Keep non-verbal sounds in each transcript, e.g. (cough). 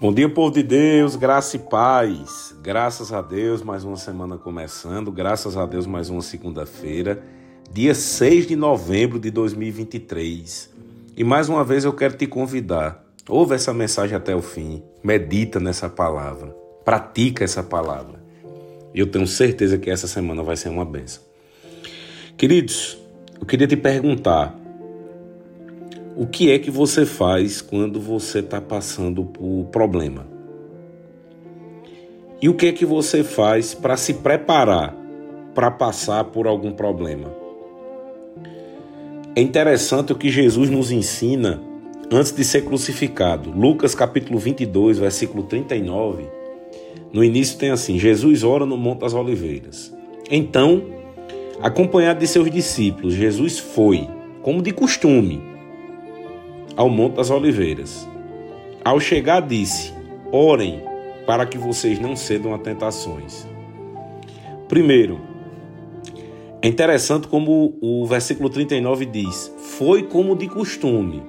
Bom dia, povo de Deus, graça e paz. Graças a Deus, mais uma semana começando. Graças a Deus, mais uma segunda-feira, dia 6 de novembro de 2023. E mais uma vez eu quero te convidar. Ouve essa mensagem até o fim. Medita nessa palavra. Pratica essa palavra. E eu tenho certeza que essa semana vai ser uma benção. Queridos, eu queria te perguntar o que é que você faz quando você está passando por problema? E o que é que você faz para se preparar para passar por algum problema? É interessante o que Jesus nos ensina antes de ser crucificado. Lucas capítulo 22, versículo 39. No início tem assim: Jesus ora no Monte das Oliveiras. Então, acompanhado de seus discípulos, Jesus foi, como de costume, ao Monte das Oliveiras. Ao chegar, disse: Orem para que vocês não cedam a tentações. Primeiro, é interessante como o versículo 39 diz: Foi como de costume.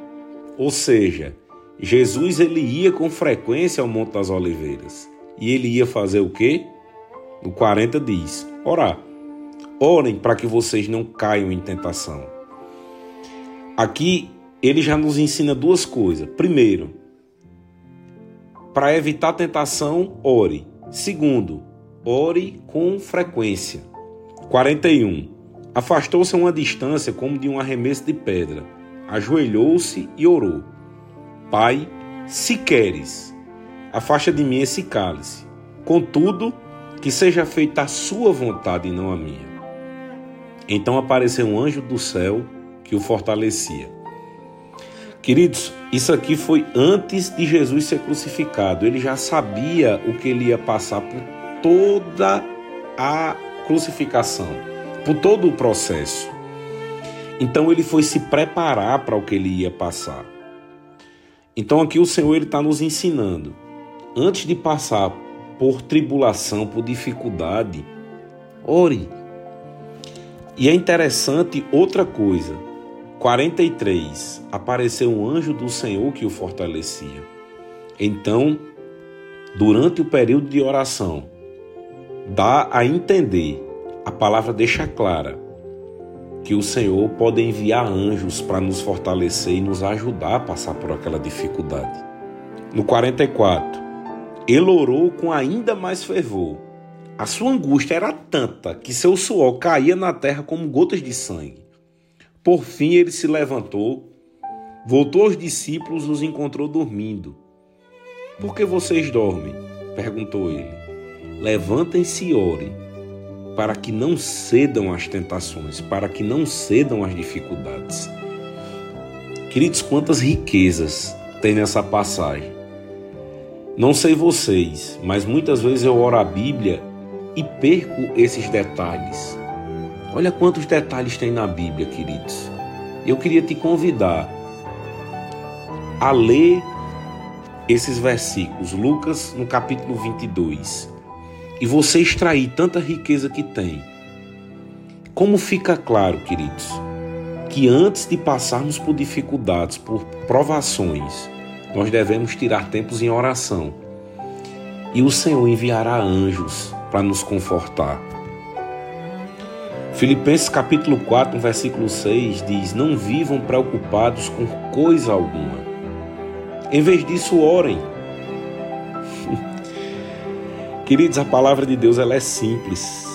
Ou seja, Jesus ele ia com frequência ao Monte das Oliveiras. E ele ia fazer o quê? No 40 diz: Orar. Orem para que vocês não caiam em tentação. Aqui ele já nos ensina duas coisas. Primeiro, para evitar tentação, ore. Segundo, ore com frequência. 41. Afastou-se a uma distância como de um arremesso de pedra. Ajoelhou-se e orou. Pai, se queres, afasta de mim esse cálice. Contudo, que seja feita a sua vontade e não a minha. Então apareceu um anjo do céu que o fortalecia. Queridos, isso aqui foi antes de Jesus ser crucificado. Ele já sabia o que ele ia passar por toda a crucificação, por todo o processo. Então ele foi se preparar para o que ele ia passar. Então aqui o Senhor ele está nos ensinando, antes de passar por tribulação, por dificuldade, ore. E é interessante outra coisa 43 Apareceu um anjo do Senhor que o fortalecia. Então, durante o período de oração, dá a entender, a palavra deixa clara, que o Senhor pode enviar anjos para nos fortalecer e nos ajudar a passar por aquela dificuldade. No 44, ele orou com ainda mais fervor. A sua angústia era tanta que seu suor caía na terra como gotas de sangue. Por fim ele se levantou, voltou aos discípulos os encontrou dormindo. Por que vocês dormem? perguntou ele. Levantem-se e orem, para que não cedam às tentações, para que não cedam às dificuldades. Queridos, quantas riquezas tem nessa passagem. Não sei vocês, mas muitas vezes eu oro a Bíblia e perco esses detalhes. Olha quantos detalhes tem na Bíblia, queridos. Eu queria te convidar a ler esses versículos, Lucas no capítulo 22, e você extrair tanta riqueza que tem. Como fica claro, queridos, que antes de passarmos por dificuldades, por provações, nós devemos tirar tempos em oração. E o Senhor enviará anjos para nos confortar. Filipenses capítulo 4, versículo 6 diz: Não vivam preocupados com coisa alguma. Em vez disso, orem. (laughs) Queridos, a palavra de Deus ela é simples.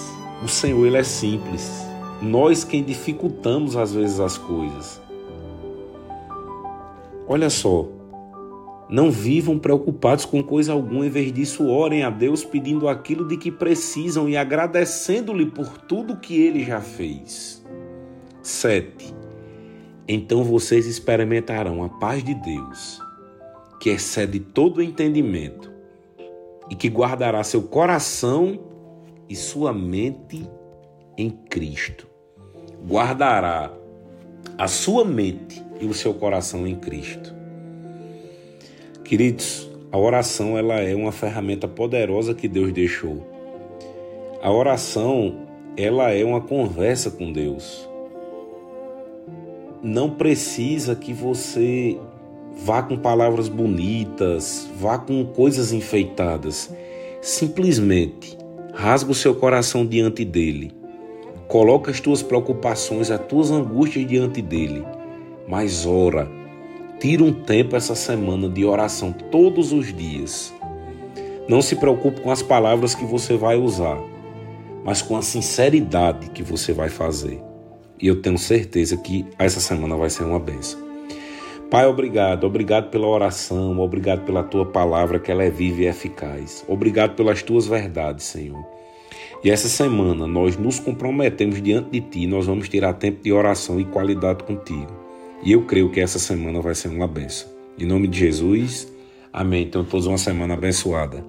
O Senhor ele é simples. Nós quem dificultamos às vezes as coisas. Olha só, não vivam preocupados com coisa alguma, em vez disso, orem a Deus pedindo aquilo de que precisam e agradecendo-lhe por tudo que ele já fez. 7. Então vocês experimentarão a paz de Deus, que excede todo o entendimento, e que guardará seu coração e sua mente em Cristo. Guardará a sua mente e o seu coração em Cristo. Queridos, a oração ela é uma ferramenta poderosa que Deus deixou. A oração ela é uma conversa com Deus. Não precisa que você vá com palavras bonitas, vá com coisas enfeitadas. Simplesmente rasga o seu coração diante dele. Coloca as tuas preocupações, as tuas angústias diante dele. Mas ora, tira um tempo essa semana de oração todos os dias. Não se preocupe com as palavras que você vai usar, mas com a sinceridade que você vai fazer. E eu tenho certeza que essa semana vai ser uma benção. Pai, obrigado, obrigado pela oração, obrigado pela tua palavra que ela é viva e eficaz. Obrigado pelas tuas verdades, Senhor. E essa semana nós nos comprometemos diante de ti, nós vamos tirar tempo de oração e qualidade contigo. E eu creio que essa semana vai ser uma benção. Em nome de Jesus, amém. Então, todos uma semana abençoada.